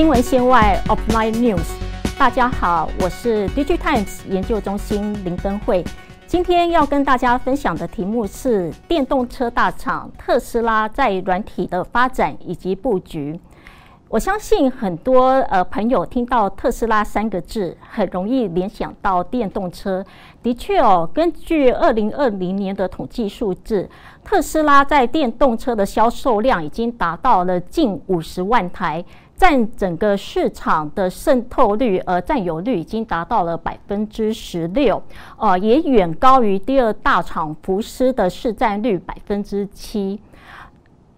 新闻线外 of my news，大家好，我是 DigiTimes 研究中心林登慧。今天要跟大家分享的题目是电动车大厂特斯拉在软体的发展以及布局。我相信很多呃朋友听到特斯拉三个字，很容易联想到电动车。的确哦，根据二零二零年的统计数字，特斯拉在电动车的销售量已经达到了近五十万台，占整个市场的渗透率呃占有率已经达到了百分之十六，呃也远高于第二大厂福斯的市占率百分之七。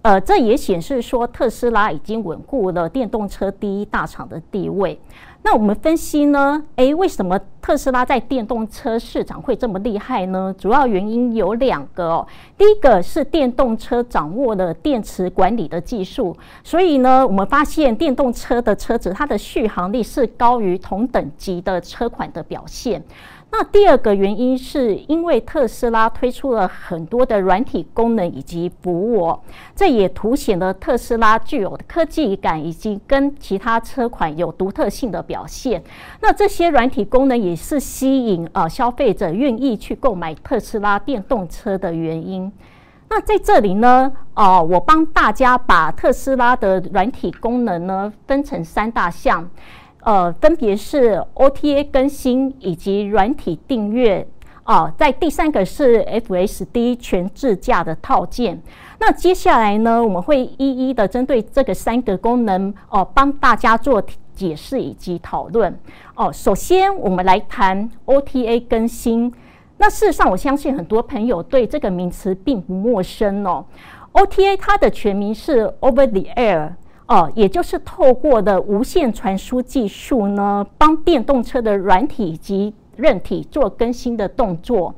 呃，这也显示说特斯拉已经稳固了电动车第一大厂的地位。那我们分析呢？诶，为什么特斯拉在电动车市场会这么厉害呢？主要原因有两个哦。第一个是电动车掌握了电池管理的技术，所以呢，我们发现电动车的车子它的续航力是高于同等级的车款的表现。那第二个原因是因为特斯拉推出了很多的软体功能以及服务，这也凸显了特斯拉具有科技感以及跟其他车款有独特性的表现。那这些软体功能也是吸引呃消费者愿意去购买特斯拉电动车的原因。那在这里呢，哦，我帮大家把特斯拉的软体功能呢分成三大项。呃，分别是 OTA 更新以及软体订阅哦，在第三个是 FSD 全自驾的套件。那接下来呢，我们会一一的针对这个三个功能哦，帮大家做解释以及讨论哦。首先，我们来谈 OTA 更新。那事实上，我相信很多朋友对这个名词并不陌生哦。OTA 它的全名是 Over the Air。哦，也就是透过的无线传输技术呢，帮电动车的软体及韧体做更新的动作。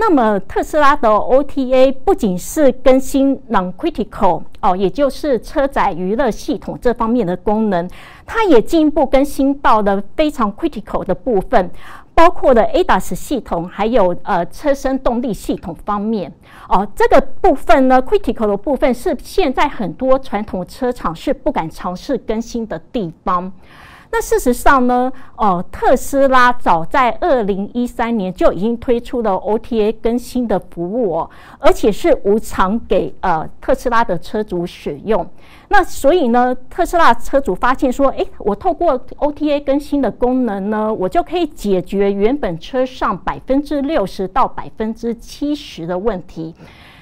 那么特斯拉的 OTA 不仅是更新 Non-Critical 哦，也就是车载娱乐系统这方面的功能，它也进一步更新到了非常 Critical 的部分。包括的 ADAS 系统，还有呃车身动力系统方面哦，这个部分呢，critical 的部分是现在很多传统车厂是不敢尝试更新的地方。那事实上呢，哦，特斯拉早在二零一三年就已经推出了 OTA 更新的服务哦，而且是无偿给呃特斯拉的车主使用。那所以呢，特斯拉车主发现说，诶，我透过 OTA 更新的功能呢，我就可以解决原本车上百分之六十到百分之七十的问题。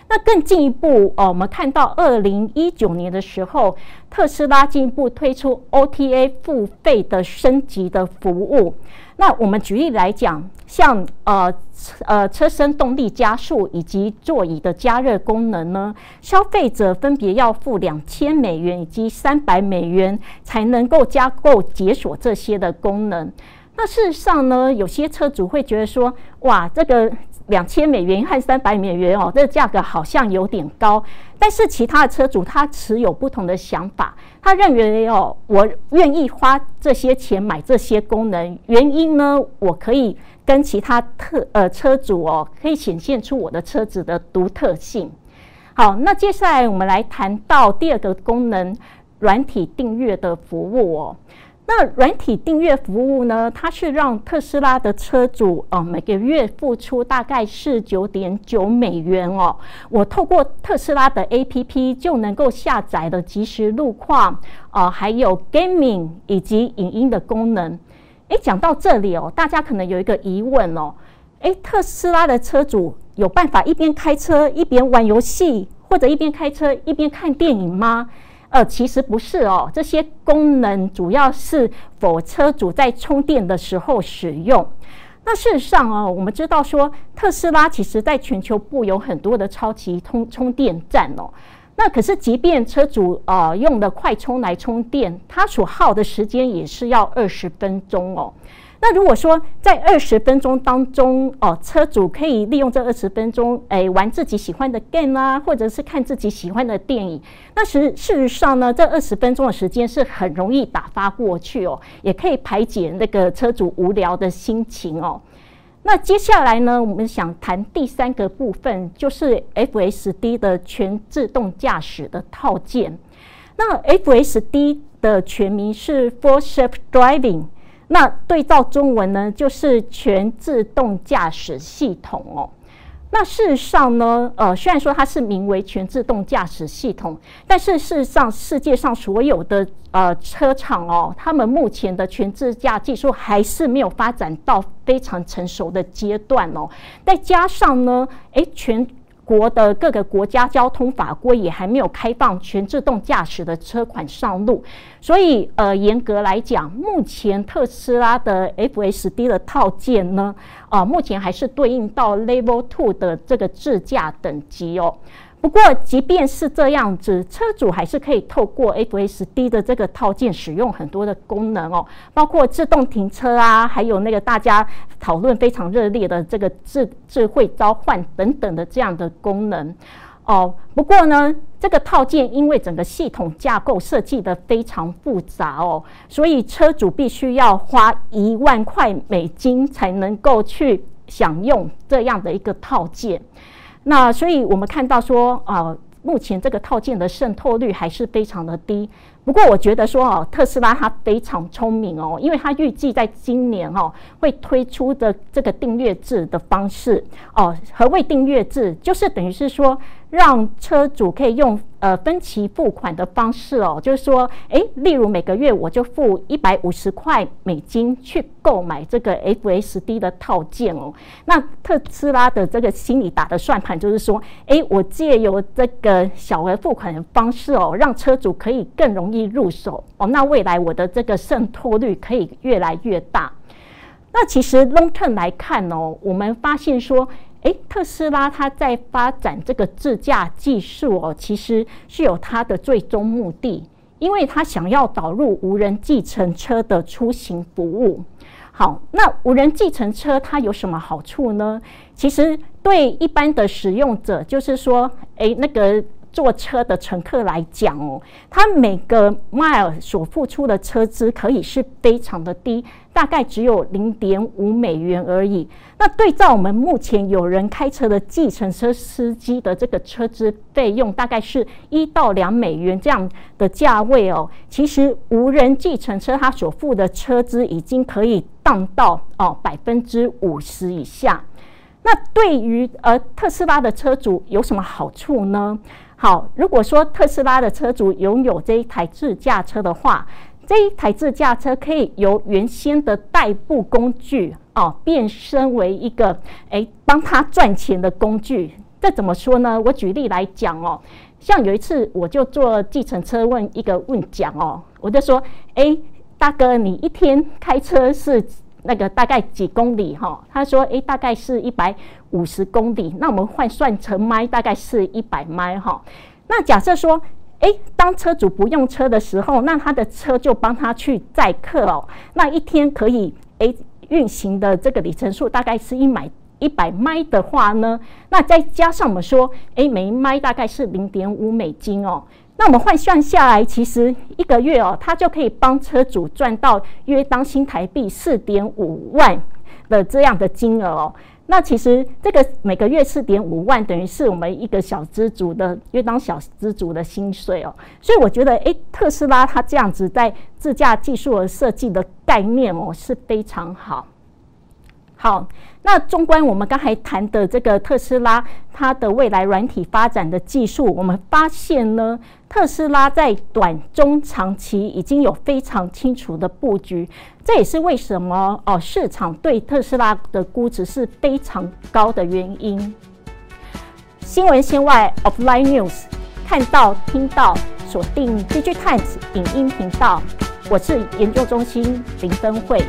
那更进一步哦，我们看到二零一九年的时候，特斯拉进一步推出 OTA 付费的升级的服务。那我们举例来讲，像呃呃车身动力加速以及座椅的加热功能呢，消费者分别要付两千美元以及三百美元才能够加购解锁这些的功能。那事实上呢，有些车主会觉得说，哇，这个。两千美元和三百美元哦，这价格好像有点高。但是其他的车主他持有不同的想法，他认为哦，我愿意花这些钱买这些功能，原因呢，我可以跟其他特呃车主哦，可以显现出我的车子的独特性。好，那接下来我们来谈到第二个功能，软体订阅的服务哦。那软体订阅服务呢？它是让特斯拉的车主哦，每个月付出大概是九点九美元哦。我透过特斯拉的 APP 就能够下载的即时路况哦，还有 gaming 以及影音的功能。诶，讲到这里哦，大家可能有一个疑问哦，诶，特斯拉的车主有办法一边开车一边玩游戏，或者一边开车一边看电影吗？呃，其实不是哦，这些功能主要是否车主在充电的时候使用。那事实上哦，我们知道说，特斯拉其实在全球布有很多的超级充充电站哦。那可是，即便车主呃用的快充来充电，它所耗的时间也是要二十分钟哦。那如果说在二十分钟当中，哦，车主可以利用这二十分钟，诶，玩自己喜欢的 game 啊，或者是看自己喜欢的电影。那实事实上呢，这二十分钟的时间是很容易打发过去哦，也可以排解那个车主无聊的心情哦。那接下来呢，我们想谈第三个部分，就是 FSD 的全自动驾驶的套件。那 FSD 的全名是 Full Self Driving，那对照中文呢，就是全自动驾驶系统哦。那事实上呢，呃，虽然说它是名为全自动驾驶系统，但是事实上，世界上所有的呃车厂哦，他们目前的全自驾技术还是没有发展到非常成熟的阶段哦。再加上呢，诶，全国的各个国家交通法规也还没有开放全自动驾驶的车款上路，所以呃，严格来讲，目前特斯拉的 FSD 的套件呢，啊，目前还是对应到 Level Two 的这个自驾等级哦。不过，即便是这样子，车主还是可以透过 FSD 的这个套件使用很多的功能哦，包括自动停车啊，还有那个大家讨论非常热烈的这个智智慧召唤等等的这样的功能哦。不过呢，这个套件因为整个系统架构设计的非常复杂哦，所以车主必须要花一万块美金才能够去享用这样的一个套件。那所以，我们看到说，啊，目前这个套件的渗透率还是非常的低。不过，我觉得说，哦，特斯拉它非常聪明哦，因为它预计在今年哦会推出的这个订阅制的方式哦。何谓订阅制？就是等于是说。让车主可以用呃分期付款的方式哦，就是说，诶，例如每个月我就付一百五十块美金去购买这个 FSD 的套件哦。那特斯拉的这个心里打的算盘就是说，诶，我借由这个小额付款的方式哦，让车主可以更容易入手哦。那未来我的这个渗透率可以越来越大。那其实 long term 来看哦，我们发现说。诶，特斯拉它在发展这个自驾技术哦，其实是有它的最终目的，因为它想要导入无人计程车的出行服务。好，那无人计程车它有什么好处呢？其实对一般的使用者，就是说，诶，那个。坐车的乘客来讲哦，他每个 mile 所付出的车资可以是非常的低，大概只有零点五美元而已。那对照我们目前有人开车的计程车司机的这个车资费用，大概是一到两美元这样的价位哦。其实无人计程车它所付的车资已经可以降到哦百分之五十以下。那对于呃特斯拉的车主有什么好处呢？好，如果说特斯拉的车主拥有这一台自驾车的话，这一台自驾车可以由原先的代步工具哦，变身为一个诶帮他赚钱的工具。这怎么说呢？我举例来讲哦，像有一次我就坐计程车问一个问讲哦，我就说：诶，大哥，你一天开车是？那个大概几公里哈？他说：“诶，大概是一百五十公里。那我们换算成迈，大概是一百迈哈。那假设说，诶，当车主不用车的时候，那他的车就帮他去载客哦。那一天可以诶运行的这个里程数大概是一买一百迈的话呢，那再加上我们说，诶，每一迈大概是零点五美金哦。”那我们换算下来，其实一个月哦，他就可以帮车主赚到约当新台币四点五万的这样的金额哦。那其实这个每个月四点五万，等于是我们一个小资族的约当小资族的薪水哦。所以我觉得，诶，特斯拉它这样子在自驾技术的设计的概念哦，是非常好。好，那纵观我们刚才谈的这个特斯拉，它的未来软体发展的技术，我们发现呢，特斯拉在短、中、长期已经有非常清楚的布局。这也是为什么哦，市场对特斯拉的估值是非常高的原因。新闻线外 （Offline News） 看到、听到，锁定 DigiTimes 影音频道。我是研究中心林登慧。